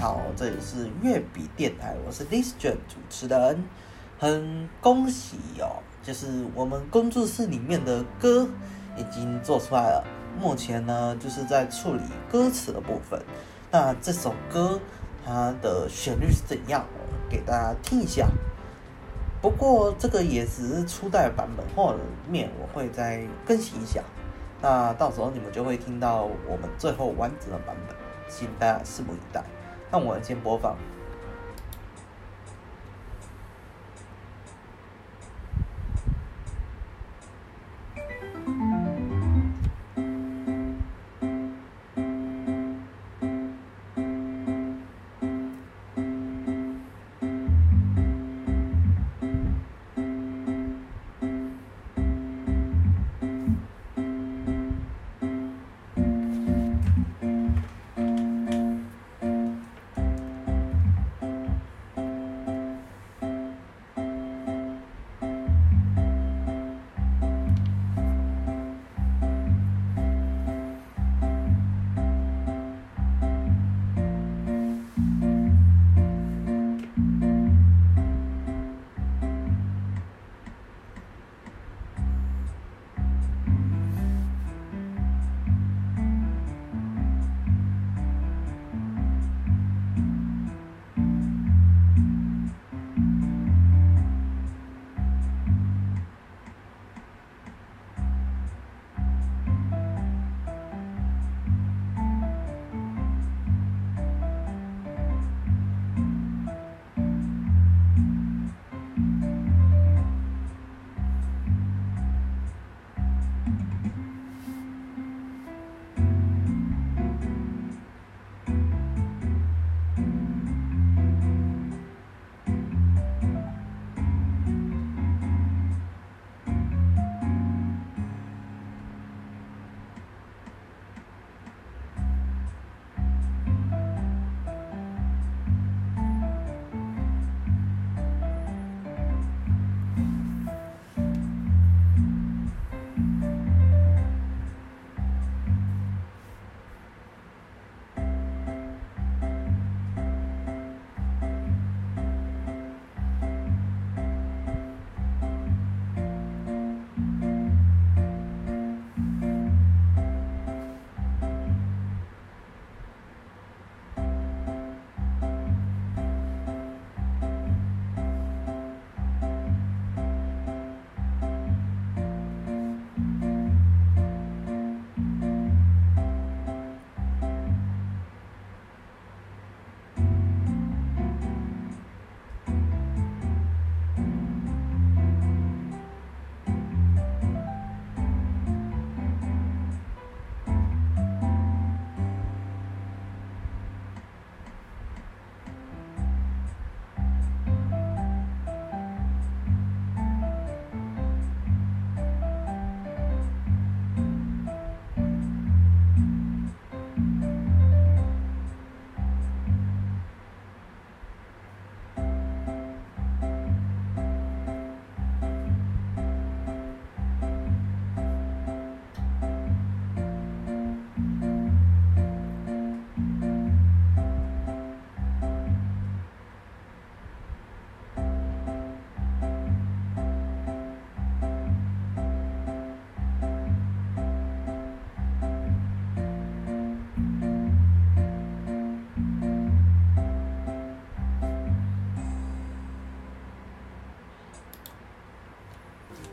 好，这里是乐笔电台，我是 Lister 主持人，很恭喜哦，就是我们工作室里面的歌已经做出来了，目前呢就是在处理歌词的部分。那这首歌它的旋律是怎样？给大家听一下。不过这个也只是初代版本，后面我会再更新一下。那到时候你们就会听到我们最后完整的版本，请大家拭目以待。那我们先播放。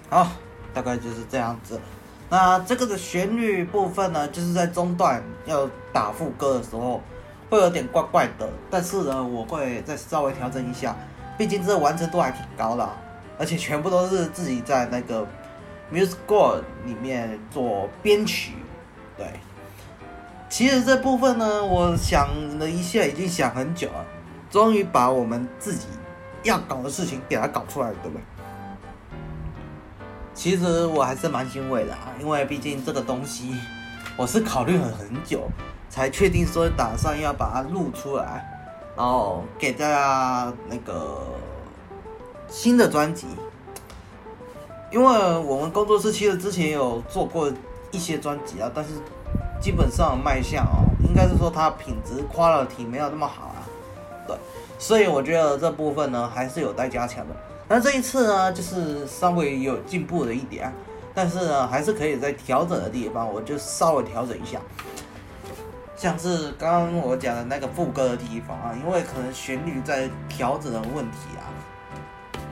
好，大概就是这样子。那这个的旋律部分呢，就是在中段要打副歌的时候，会有点怪怪的。但是呢，我会再稍微调整一下，毕竟这完成度还挺高的，而且全部都是自己在那个 MuseScore 里面做编曲。对，其实这部分呢，我想了一下，已经想很久了，终于把我们自己要搞的事情给它搞出来了，对不对？其实我还是蛮欣慰的啊，因为毕竟这个东西，我是考虑了很久，才确定说打算要把它录出来，然后给大家那个新的专辑。因为我们工作室其实之前有做过一些专辑啊，但是基本上卖相哦，应该是说它品质 quality 没有那么好啊，对，所以我觉得这部分呢还是有待加强的。那这一次呢，就是稍微有进步了一点，但是呢，还是可以在调整的地方，我就稍微调整一下。像是刚刚我讲的那个副歌的地方啊，因为可能旋律在调整的问题啊，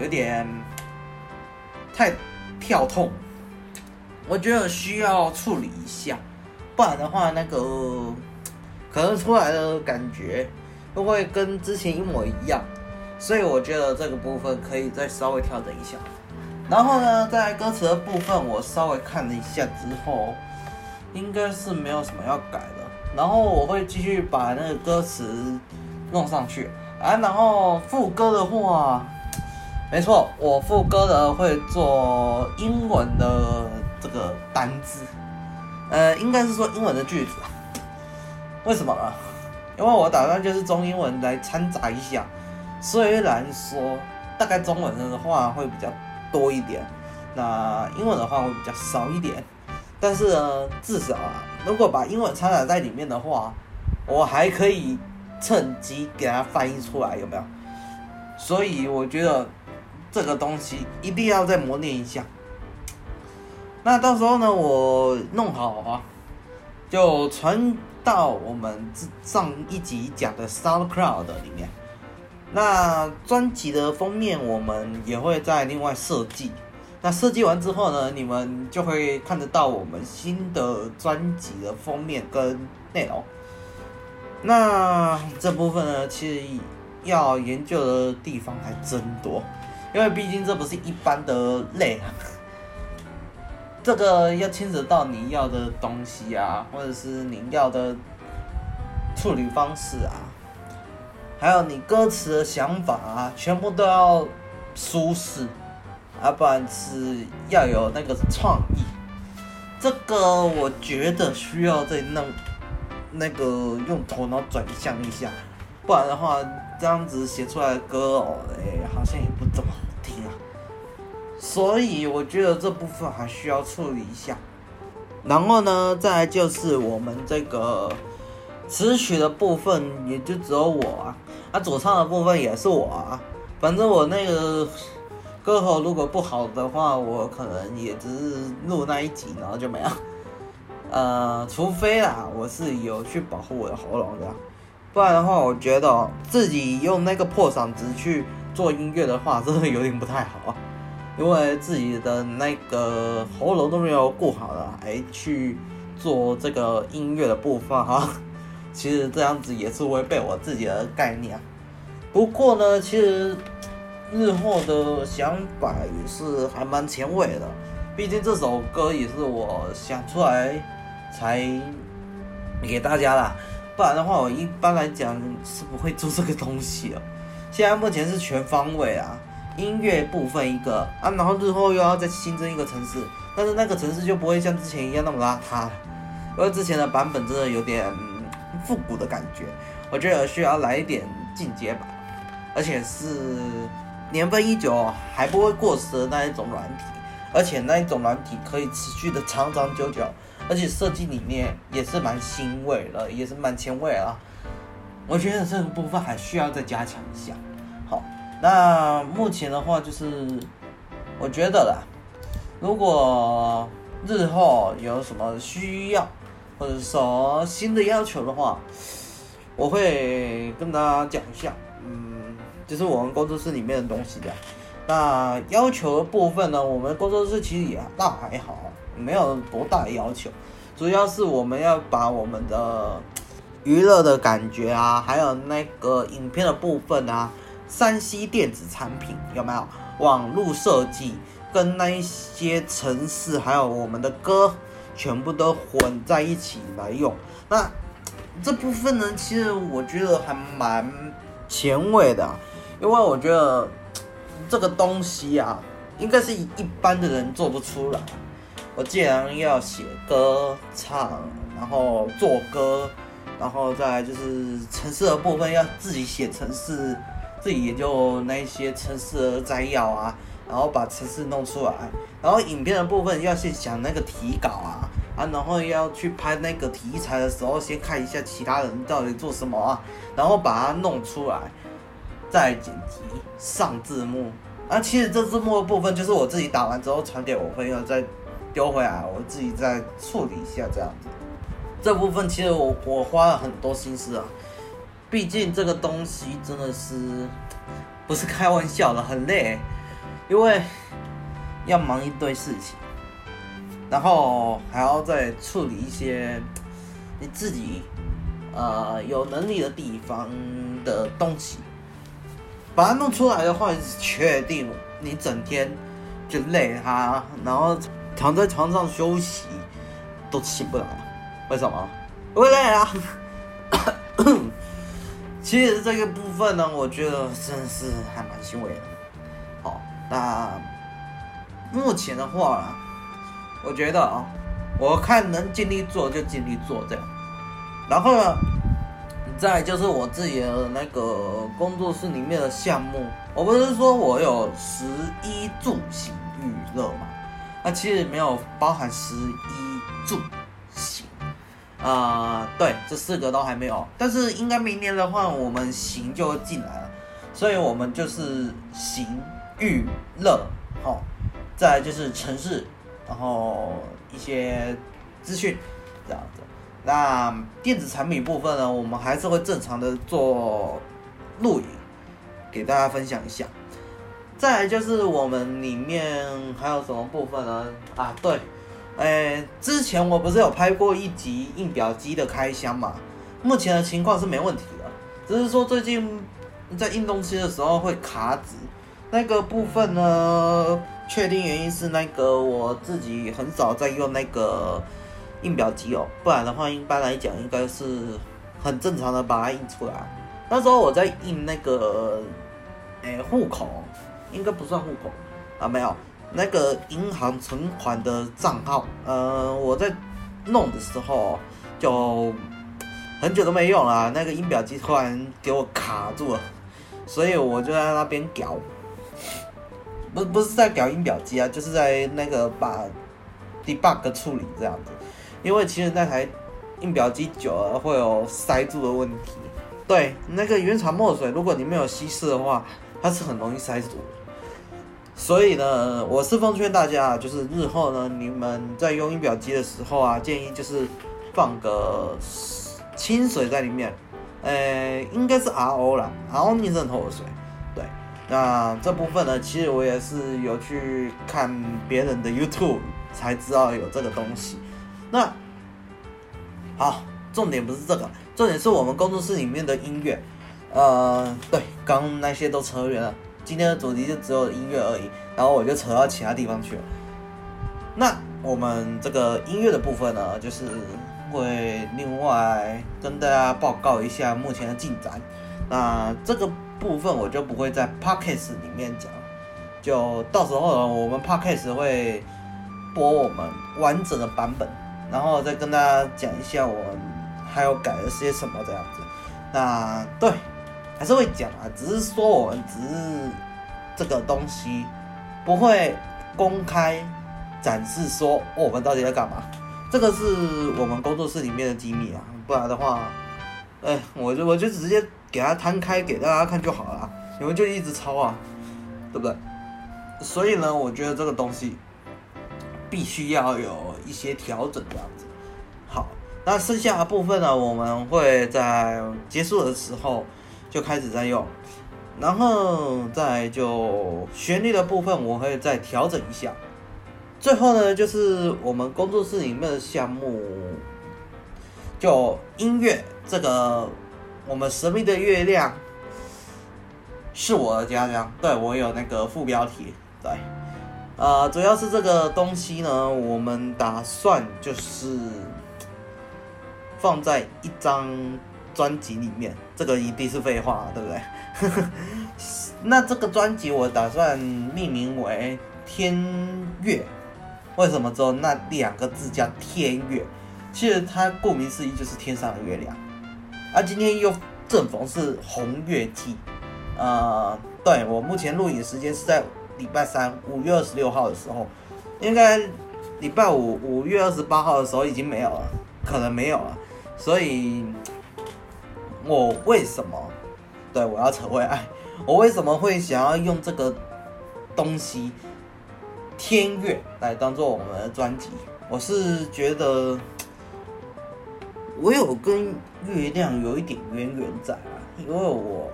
有点太跳痛，我觉得需要处理一下，不然的话，那个可能出来的感觉会不会跟之前一模一样。所以我觉得这个部分可以再稍微调整一下。然后呢，在歌词的部分，我稍微看了一下之后，应该是没有什么要改的。然后我会继续把那个歌词弄上去啊。然后副歌的话，没错，我副歌的会做英文的这个单字，呃，应该是说英文的句子。为什么啊？因为我打算就是中英文来掺杂一下。虽然说大概中文的话会比较多一点，那英文的话会比较少一点，但是呢，至少啊，如果把英文掺杂在里面的话，我还可以趁机给它翻译出来，有没有？所以我觉得这个东西一定要再磨练一下。那到时候呢，我弄好啊，就传到我们上一集讲的 SoundCloud 里面。那专辑的封面我们也会再另外设计。那设计完之后呢，你们就会看得到我们新的专辑的封面跟内容。那这部分呢，其实要研究的地方还真多，因为毕竟这不是一般的类，这个要牵扯到你要的东西啊，或者是你要的处理方式啊。还有你歌词的想法啊，全部都要舒适，啊，不然是要有那个创意。这个我觉得需要再弄那个用头脑转向一下，不然的话，这样子写出来的歌哦，哎，好像也不怎么好听啊。所以我觉得这部分还需要处理一下。然后呢，再来就是我们这个。词曲的部分也就只有我啊，啊，主唱的部分也是我啊。反正我那个歌喉如果不好的话，我可能也只是录那一集，然后就没了。呃，除非啦，我是有去保护我的喉咙的，不然的话，我觉得自己用那个破嗓子去做音乐的话，真的有点不太好，因为自己的那个喉咙都没有顾好了，还去做这个音乐的部分哈。其实这样子也是违背我自己的概念啊，不过呢，其实日后的想法也是还蛮前卫的，毕竟这首歌也是我想出来才给大家啦，不然的话我一般来讲是不会做这个东西的。现在目前是全方位啊，音乐部分一个啊，然后日后又要再新增一个城市，但是那个城市就不会像之前一样那么邋遢了，因为之前的版本真的有点。复古的感觉，我觉得需要来一点进阶版，而且是年份已久还不会过时的那一种软体，而且那一种软体可以持续的长长久久，而且设计理念也是蛮新颖的，也是蛮前卫啊。我觉得这个部分还需要再加强一下。好，那目前的话就是，我觉得啦，如果日后有什么需要。或者说新的要求的话，我会跟大家讲一下，嗯，就是我们工作室里面的东西的。那要求的部分呢，我们工作室其实也倒还好，没有多大的要求，主要是我们要把我们的娱乐的感觉啊，还有那个影片的部分啊，3C 电子产品有没有？网络设计跟那一些城市，还有我们的歌。全部都混在一起来用，那这部分呢，其实我觉得还蛮前卫的，因为我觉得这个东西啊，应该是一般的人做不出来。我既然要写歌唱，然后做歌，然后再就是城市的部分，要自己写城市，自己研究那些城市的摘要啊。然后把城市弄出来，然后影片的部分要去想那个提稿啊啊，然后要去拍那个题材的时候，先看一下其他人到底做什么啊，然后把它弄出来，再剪辑上字幕。啊其实这字幕的部分就是我自己打完之后传给我朋友，再丢回来，我自己再处理一下这样子。这部分其实我我花了很多心思啊，毕竟这个东西真的是不是开玩笑的，很累，因为要忙一堆事情。然后还要再处理一些你自己呃有能力的地方的东西，把它弄出来的话，确定你整天就累哈，然后躺在床上休息都起不来，为什么？因为累啊。其实这个部分呢，我觉得真是还蛮欣慰的。好，那目前的话。我觉得啊，我看能尽力做就尽力做这样，然后呢，再就是我自己的那个工作室里面的项目，我不是说我有食衣住行娱乐嘛？那其实没有包含食衣住行啊，对，这四个都还没有，但是应该明年的话，我们行就会进来了，所以我们就是行娱乐，好，再就是城市。然后一些资讯这样子，那电子产品部分呢，我们还是会正常的做录影，给大家分享一下。再来就是我们里面还有什么部分呢？啊，对，哎，之前我不是有拍过一集印表机的开箱嘛？目前的情况是没问题的，只是说最近在印东西的时候会卡纸，那个部分呢。确定原因是那个我自己很少在用那个印表机哦，不然的话一般来讲应该是很正常的把它印出来。那时候我在印那个诶户口，应该不算户口啊，没有那个银行存款的账号。呃，我在弄的时候就很久都没用了，那个印表机突然给我卡住了，所以我就在那边搞。不不是在搞印表机啊，就是在那个把 debug 处理这样子，因为其实那台印表机久了会有塞住的问题。对，那个原厂墨水，如果你没有稀释的话，它是很容易塞住。所以呢，我是奉劝大家，就是日后呢，你们在用印表机的时候啊，建议就是放个清水在里面，呃，应该是 RO 啦，RO 逆渗透的水。那这部分呢，其实我也是有去看别人的 YouTube 才知道有这个东西。那好，重点不是这个，重点是我们工作室里面的音乐。呃，对，刚那些都扯远了，今天的主题就只有音乐而已，然后我就扯到其他地方去了。那我们这个音乐的部分呢，就是会另外跟大家报告一下目前的进展。那这个。部分我就不会在 Podcast 里面讲，就到时候，我们 Podcast 会播我们完整的版本，然后再跟大家讲一下我们还有改了些什么这样子。那对，还是会讲啊，只是说我们只是这个东西不会公开展示说我们到底在干嘛，这个是我们工作室里面的机密啊，不然的话，哎，我就我就直接。给它摊开给大家看就好了，你们就一直抄啊，对不对？所以呢，我觉得这个东西必须要有一些调整这样子。好，那剩下的部分呢，我们会在结束的时候就开始在用，然后再就旋律的部分我会再调整一下。最后呢，就是我们工作室里面的项目，就音乐这个。我们神秘的月亮是我的家乡，对，我有那个副标题，对，呃，主要是这个东西呢，我们打算就是放在一张专辑里面，这个一定是废话，对不对？那这个专辑我打算命名为《天月》，为什么只有那两个字叫天月？其实它顾名思义就是天上的月亮。啊，今天又正逢是红月季，呃，对，我目前录影时间是在礼拜三五月二十六号的时候，应该礼拜五五月二十八号的时候已经没有了，可能没有了，所以，我为什么对我要扯回来？我为什么会想要用这个东西天月来当做我们的专辑？我是觉得我有跟月亮有一点渊源在啊，因为我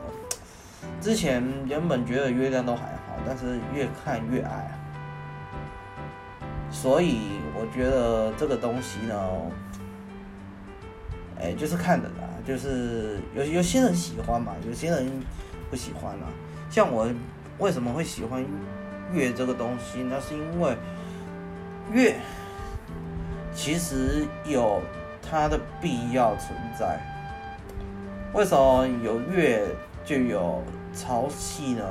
之前原本觉得月亮都还好，但是越看越爱啊，所以我觉得这个东西呢，哎，就是看人啊，就是有有些人喜欢嘛，有些人。不喜欢啊，像我为什么会喜欢月这个东西？那是因为月其实有它的必要存在。为什么有月就有潮汐呢？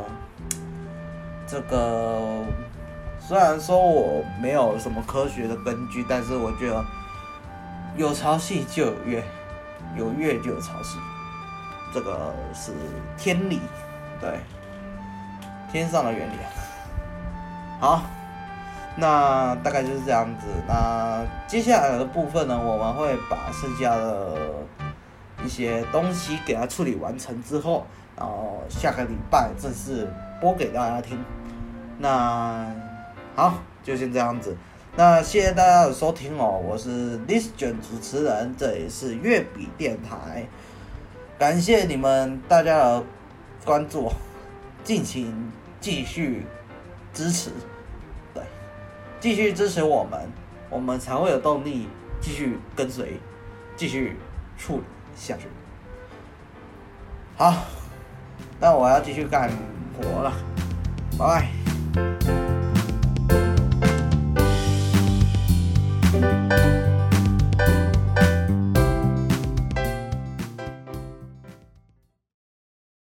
这个虽然说我没有什么科学的根据，但是我觉得有潮汐就有月，有月就有潮汐。这个是天理，对，天上的原理。好，那大概就是这样子。那接下来的部分呢，我们会把剩下的一些东西给它处理完成之后，然后下个礼拜正式播给大家听。那好，就先这样子。那谢谢大家的收听哦，我是 This 卷主持人，这里是月笔电台。感谢你们大家的关注，敬请继续支持，继续支持我们，我们才会有动力继续跟随，继续处理下去。好，那我要继续干活了，拜拜。